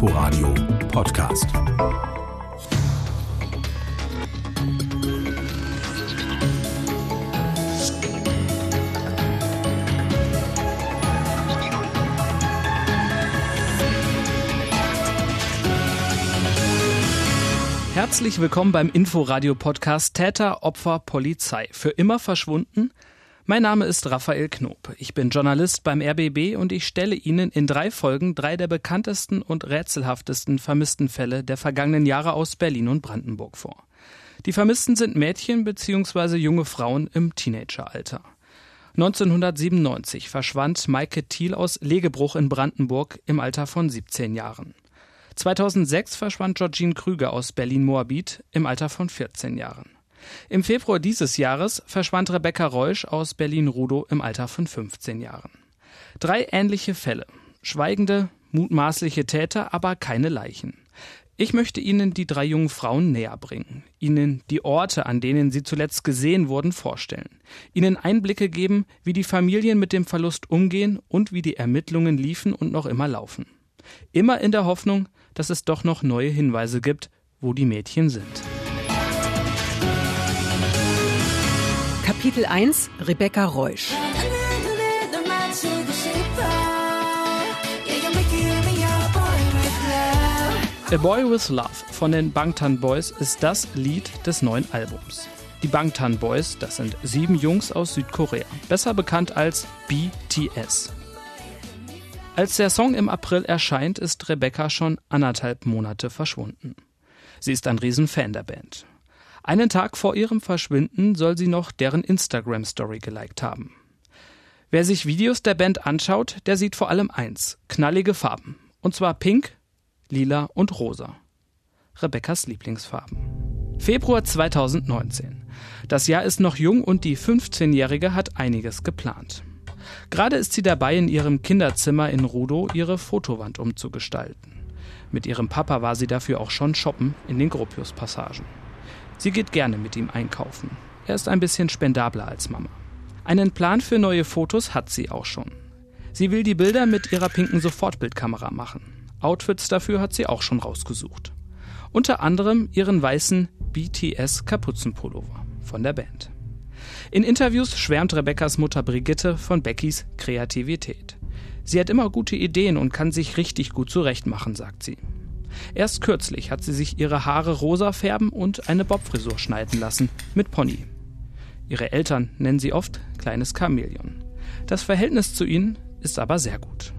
Inforadio Podcast. Herzlich willkommen beim Inforadio-Podcast Täter, Opfer, Polizei. Für immer verschwunden? Mein Name ist Raphael Knob. Ich bin Journalist beim RBB und ich stelle Ihnen in drei Folgen drei der bekanntesten und rätselhaftesten vermissten Fälle der vergangenen Jahre aus Berlin und Brandenburg vor. Die Vermissten sind Mädchen bzw. junge Frauen im Teenageralter. 1997 verschwand Maike Thiel aus Legebruch in Brandenburg im Alter von 17 Jahren. 2006 verschwand Georgine Krüger aus Berlin-Moabit im Alter von 14 Jahren. Im Februar dieses Jahres verschwand Rebecca Reusch aus Berlin-Rudow im Alter von 15 Jahren. Drei ähnliche Fälle. Schweigende, mutmaßliche Täter, aber keine Leichen. Ich möchte Ihnen die drei jungen Frauen näher bringen, Ihnen die Orte, an denen sie zuletzt gesehen wurden, vorstellen, Ihnen Einblicke geben, wie die Familien mit dem Verlust umgehen und wie die Ermittlungen liefen und noch immer laufen. Immer in der Hoffnung, dass es doch noch neue Hinweise gibt, wo die Mädchen sind. Kapitel 1 Rebecca Reusch A Boy with Love von den Bangtan Boys ist das Lied des neuen Albums. Die Bangtan Boys, das sind sieben Jungs aus Südkorea, besser bekannt als BTS. Als der Song im April erscheint, ist Rebecca schon anderthalb Monate verschwunden. Sie ist ein Riesenfan der Band. Einen Tag vor ihrem Verschwinden soll sie noch deren Instagram-Story geliked haben. Wer sich Videos der Band anschaut, der sieht vor allem eins: knallige Farben. Und zwar pink, lila und rosa. Rebeccas Lieblingsfarben. Februar 2019. Das Jahr ist noch jung und die 15-Jährige hat einiges geplant. Gerade ist sie dabei, in ihrem Kinderzimmer in Rudo ihre Fotowand umzugestalten. Mit ihrem Papa war sie dafür auch schon shoppen in den Gropius-Passagen. Sie geht gerne mit ihm einkaufen. Er ist ein bisschen spendabler als Mama. Einen Plan für neue Fotos hat sie auch schon. Sie will die Bilder mit ihrer pinken Sofortbildkamera machen. Outfits dafür hat sie auch schon rausgesucht. Unter anderem ihren weißen BTS Kapuzenpullover von der Band. In Interviews schwärmt Rebeccas Mutter Brigitte von Beckys Kreativität. Sie hat immer gute Ideen und kann sich richtig gut zurechtmachen, sagt sie. Erst kürzlich hat sie sich ihre Haare rosa färben und eine Bobfrisur schneiden lassen, mit Pony. Ihre Eltern nennen sie oft kleines Chamäleon. Das Verhältnis zu ihnen ist aber sehr gut.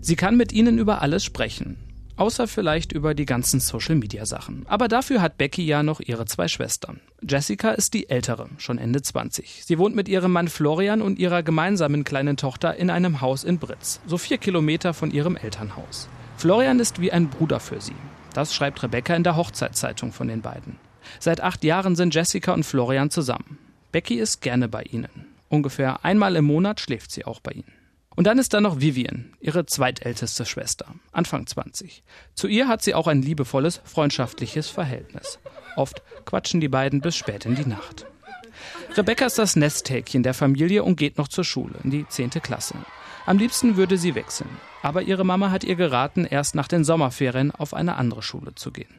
Sie kann mit ihnen über alles sprechen Außer vielleicht über die ganzen Social-Media-Sachen. Aber dafür hat Becky ja noch ihre zwei Schwestern. Jessica ist die ältere, schon Ende 20. Sie wohnt mit ihrem Mann Florian und ihrer gemeinsamen kleinen Tochter in einem Haus in Britz, so vier Kilometer von ihrem Elternhaus. Florian ist wie ein Bruder für sie. Das schreibt Rebecca in der Hochzeitszeitung von den beiden. Seit acht Jahren sind Jessica und Florian zusammen. Becky ist gerne bei ihnen. Ungefähr einmal im Monat schläft sie auch bei ihnen. Und dann ist da noch Vivian, ihre zweitälteste Schwester, Anfang 20. Zu ihr hat sie auch ein liebevolles, freundschaftliches Verhältnis. Oft quatschen die beiden bis spät in die Nacht. Rebecca ist das Nesthäkchen der Familie und geht noch zur Schule, in die zehnte Klasse. Am liebsten würde sie wechseln, aber ihre Mama hat ihr geraten, erst nach den Sommerferien auf eine andere Schule zu gehen.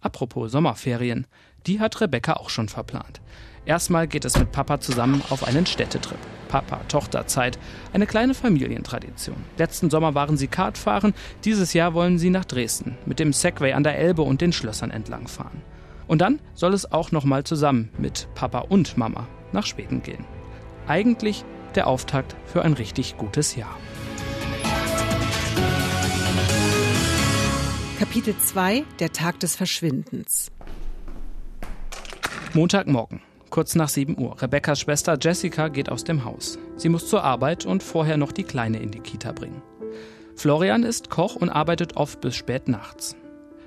Apropos Sommerferien, die hat Rebecca auch schon verplant. Erstmal geht es mit Papa zusammen auf einen Städtetrip. Papa-Tochter-Zeit, eine kleine Familientradition. Letzten Sommer waren sie Kartfahren, dieses Jahr wollen sie nach Dresden mit dem Segway an der Elbe und den Schlössern entlangfahren. Und dann soll es auch nochmal zusammen mit Papa und Mama nach Schweden gehen. Eigentlich der Auftakt für ein richtig gutes Jahr. Kapitel 2 Der Tag des Verschwindens Montagmorgen kurz nach 7 Uhr. Rebeccas Schwester Jessica geht aus dem Haus. Sie muss zur Arbeit und vorher noch die Kleine in die Kita bringen. Florian ist Koch und arbeitet oft bis spät nachts.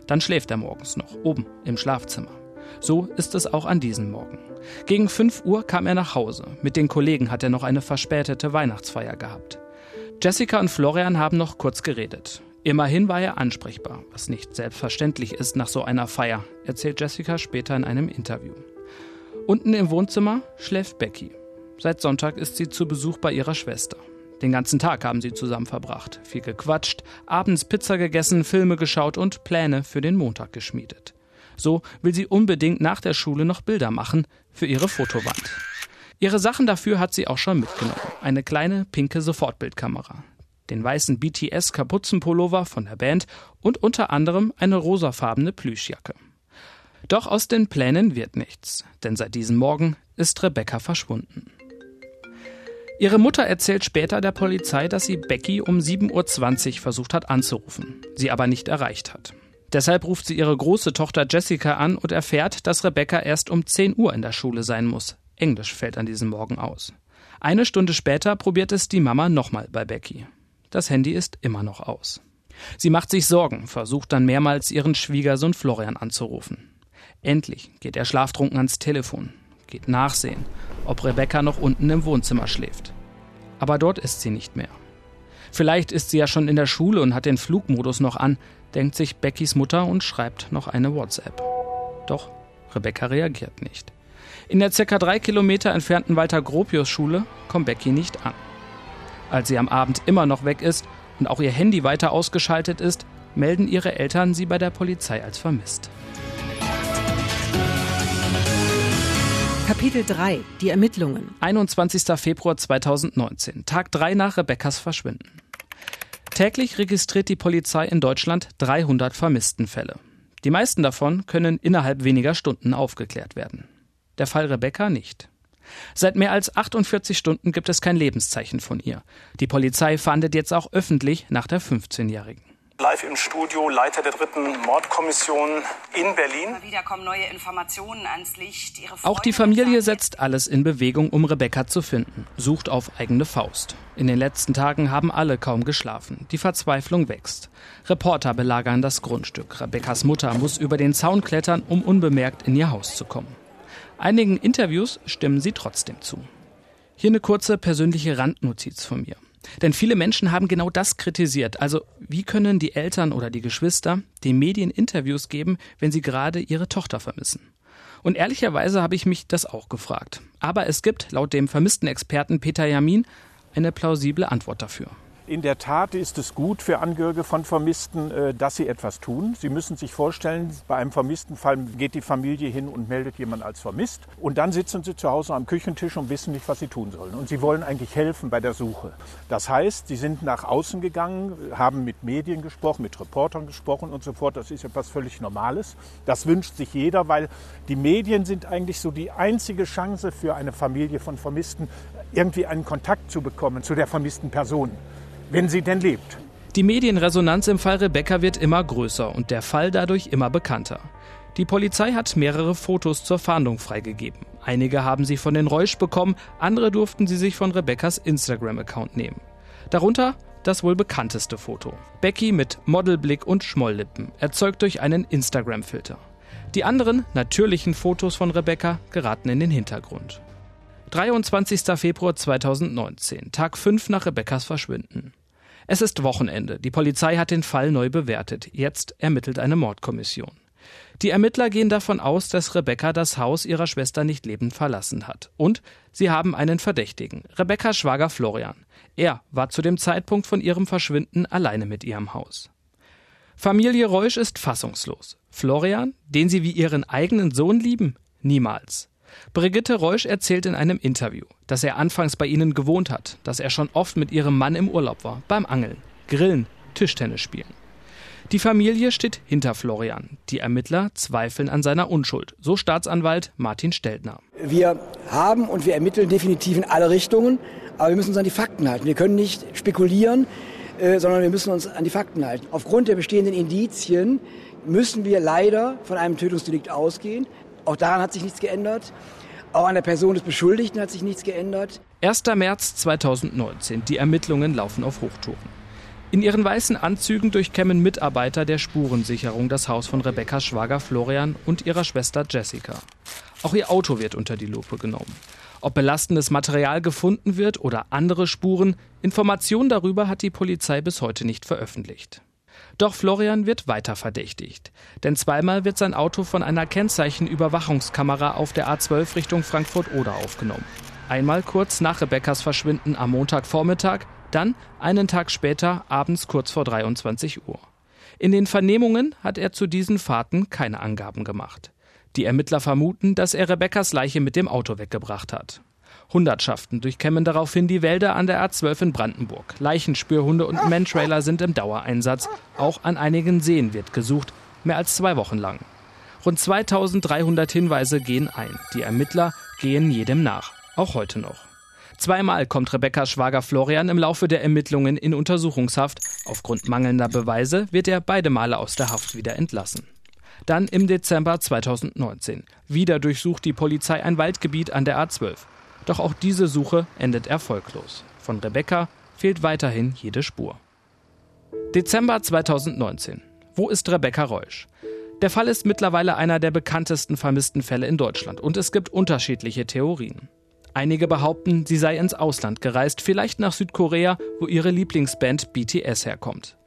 Dann schläft er morgens noch, oben im Schlafzimmer. So ist es auch an diesem Morgen. Gegen 5 Uhr kam er nach Hause. Mit den Kollegen hat er noch eine verspätete Weihnachtsfeier gehabt. Jessica und Florian haben noch kurz geredet. Immerhin war er ansprechbar, was nicht selbstverständlich ist nach so einer Feier, erzählt Jessica später in einem Interview. Unten im Wohnzimmer schläft Becky. Seit Sonntag ist sie zu Besuch bei ihrer Schwester. Den ganzen Tag haben sie zusammen verbracht, viel gequatscht, abends Pizza gegessen, Filme geschaut und Pläne für den Montag geschmiedet. So will sie unbedingt nach der Schule noch Bilder machen für ihre Fotowand. Ihre Sachen dafür hat sie auch schon mitgenommen. Eine kleine pinke Sofortbildkamera, den weißen BTS Kapuzenpullover von der Band und unter anderem eine rosafarbene Plüschjacke. Doch aus den Plänen wird nichts, denn seit diesem Morgen ist Rebecca verschwunden. Ihre Mutter erzählt später der Polizei, dass sie Becky um 7.20 Uhr versucht hat anzurufen, sie aber nicht erreicht hat. Deshalb ruft sie ihre große Tochter Jessica an und erfährt, dass Rebecca erst um 10 Uhr in der Schule sein muss. Englisch fällt an diesem Morgen aus. Eine Stunde später probiert es die Mama nochmal bei Becky. Das Handy ist immer noch aus. Sie macht sich Sorgen, versucht dann mehrmals ihren Schwiegersohn Florian anzurufen. Endlich geht er schlaftrunken ans Telefon, geht nachsehen, ob Rebecca noch unten im Wohnzimmer schläft. Aber dort ist sie nicht mehr. Vielleicht ist sie ja schon in der Schule und hat den Flugmodus noch an, denkt sich Beckys Mutter und schreibt noch eine WhatsApp. Doch Rebecca reagiert nicht. In der circa drei Kilometer entfernten Walter Gropius Schule kommt Becky nicht an. Als sie am Abend immer noch weg ist und auch ihr Handy weiter ausgeschaltet ist, melden ihre Eltern sie bei der Polizei als vermisst. Kapitel 3 Die Ermittlungen 21. Februar 2019, Tag 3 nach Rebekkas Verschwinden. Täglich registriert die Polizei in Deutschland 300 Vermisstenfälle. Die meisten davon können innerhalb weniger Stunden aufgeklärt werden. Der Fall Rebecca nicht. Seit mehr als 48 Stunden gibt es kein Lebenszeichen von ihr. Die Polizei fahndet jetzt auch öffentlich nach der 15-Jährigen live im Studio, Leiter der dritten Mordkommission in Berlin. Wieder kommen neue Informationen ans Licht. Auch die Familie setzt alles in Bewegung, um Rebecca zu finden, sucht auf eigene Faust. In den letzten Tagen haben alle kaum geschlafen. Die Verzweiflung wächst. Reporter belagern das Grundstück. Rebeccas Mutter muss über den Zaun klettern, um unbemerkt in ihr Haus zu kommen. Einigen Interviews stimmen sie trotzdem zu. Hier eine kurze persönliche Randnotiz von mir. Denn viele Menschen haben genau das kritisiert. Also wie können die Eltern oder die Geschwister den Medien Interviews geben, wenn sie gerade ihre Tochter vermissen? Und ehrlicherweise habe ich mich das auch gefragt. Aber es gibt laut dem vermissten Experten Peter Jamin eine plausible Antwort dafür. In der Tat ist es gut für Angehörige von Vermissten, äh, dass sie etwas tun. Sie müssen sich vorstellen, bei einem vermissten Fall geht die Familie hin und meldet jemanden als vermisst. Und dann sitzen sie zu Hause am Küchentisch und wissen nicht, was sie tun sollen. Und sie wollen eigentlich helfen bei der Suche. Das heißt, sie sind nach außen gegangen, haben mit Medien gesprochen, mit Reportern gesprochen und so fort. Das ist etwas völlig Normales. Das wünscht sich jeder, weil die Medien sind eigentlich so die einzige Chance für eine Familie von Vermissten, irgendwie einen Kontakt zu bekommen zu der vermissten Person wenn sie denn lebt. Die Medienresonanz im Fall Rebecca wird immer größer und der Fall dadurch immer bekannter. Die Polizei hat mehrere Fotos zur Fahndung freigegeben. Einige haben sie von den Reusch bekommen, andere durften sie sich von Rebeccas Instagram-Account nehmen. Darunter das wohl bekannteste Foto. Becky mit Modelblick und Schmolllippen, erzeugt durch einen Instagram-Filter. Die anderen natürlichen Fotos von Rebecca geraten in den Hintergrund. 23. Februar 2019, Tag 5 nach Rebeccas Verschwinden. Es ist Wochenende. Die Polizei hat den Fall neu bewertet. Jetzt ermittelt eine Mordkommission. Die Ermittler gehen davon aus, dass Rebecca das Haus ihrer Schwester nicht lebend verlassen hat. Und sie haben einen Verdächtigen, Rebeccas Schwager Florian. Er war zu dem Zeitpunkt von ihrem Verschwinden alleine mit ihrem Haus. Familie Reusch ist fassungslos. Florian, den sie wie ihren eigenen Sohn lieben? Niemals. Brigitte Reusch erzählt in einem Interview, dass er anfangs bei ihnen gewohnt hat, dass er schon oft mit ihrem Mann im Urlaub war, beim Angeln, Grillen, Tischtennis spielen. Die Familie steht hinter Florian. Die Ermittler zweifeln an seiner Unschuld, so Staatsanwalt Martin Steltner. Wir haben und wir ermitteln definitiv in alle Richtungen, aber wir müssen uns an die Fakten halten. Wir können nicht spekulieren, äh, sondern wir müssen uns an die Fakten halten. Aufgrund der bestehenden Indizien müssen wir leider von einem Tötungsdelikt ausgehen. Auch daran hat sich nichts geändert. Auch an der Person des Beschuldigten hat sich nichts geändert. 1. März 2019. Die Ermittlungen laufen auf Hochtouren. In ihren weißen Anzügen durchkämmen Mitarbeiter der Spurensicherung das Haus von Rebekkas Schwager Florian und ihrer Schwester Jessica. Auch ihr Auto wird unter die Lupe genommen. Ob belastendes Material gefunden wird oder andere Spuren, Informationen darüber hat die Polizei bis heute nicht veröffentlicht. Doch Florian wird weiter verdächtigt. Denn zweimal wird sein Auto von einer Kennzeichenüberwachungskamera auf der A12 Richtung Frankfurt-Oder aufgenommen. Einmal kurz nach Rebekkas Verschwinden am Montagvormittag, Dann, einen Tag später, abends kurz vor 23 Uhr. In den Vernehmungen hat er zu diesen Fahrten keine Angaben gemacht. Die Ermittler vermuten, dass er Rebekkas Leiche mit dem Auto weggebracht hat. Hundertschaften durchkämmen daraufhin die Wälder an der A12 in Brandenburg. Leichenspürhunde und Mantrailer sind im Dauereinsatz. Auch an einigen Seen wird gesucht, mehr als zwei Wochen lang. Rund 2300 Hinweise gehen ein. Die Ermittler gehen jedem nach, auch heute noch. Zweimal kommt Rebekkas Schwager Florian im Laufe der Ermittlungen in Untersuchungshaft. Aufgrund mangelnder Beweise wird er beide Male aus der Haft wieder entlassen. Dann im Dezember 2019. Wieder durchsucht die Polizei ein Waldgebiet an der A12. Doch auch diese Suche endet erfolglos. Von Rebecca fehlt weiterhin jede Spur. Dezember 2019. Wo ist Rebecca Reusch? Der Fall ist mittlerweile einer der bekanntesten vermissten Fälle in Deutschland und es gibt unterschiedliche Theorien. Einige behaupten, sie sei ins Ausland gereist, vielleicht nach Südkorea, wo ihre Lieblingsband BTS herkommt.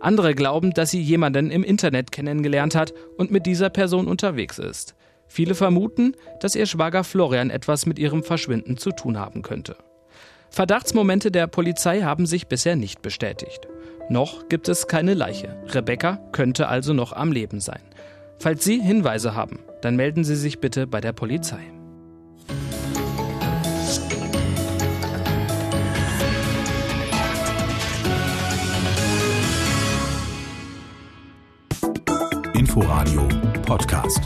Andere glauben, dass sie jemanden im Internet kennengelernt hat und mit dieser Person unterwegs ist. Viele vermuten, dass ihr Schwager Florian etwas mit ihrem Verschwinden zu tun haben könnte. Verdachtsmomente der Polizei haben sich bisher nicht bestätigt. Noch gibt es keine Leiche. Rebecca könnte also noch am Leben sein. Falls Sie Hinweise haben, dann melden Sie sich bitte bei der Polizei. Inforadio Podcast.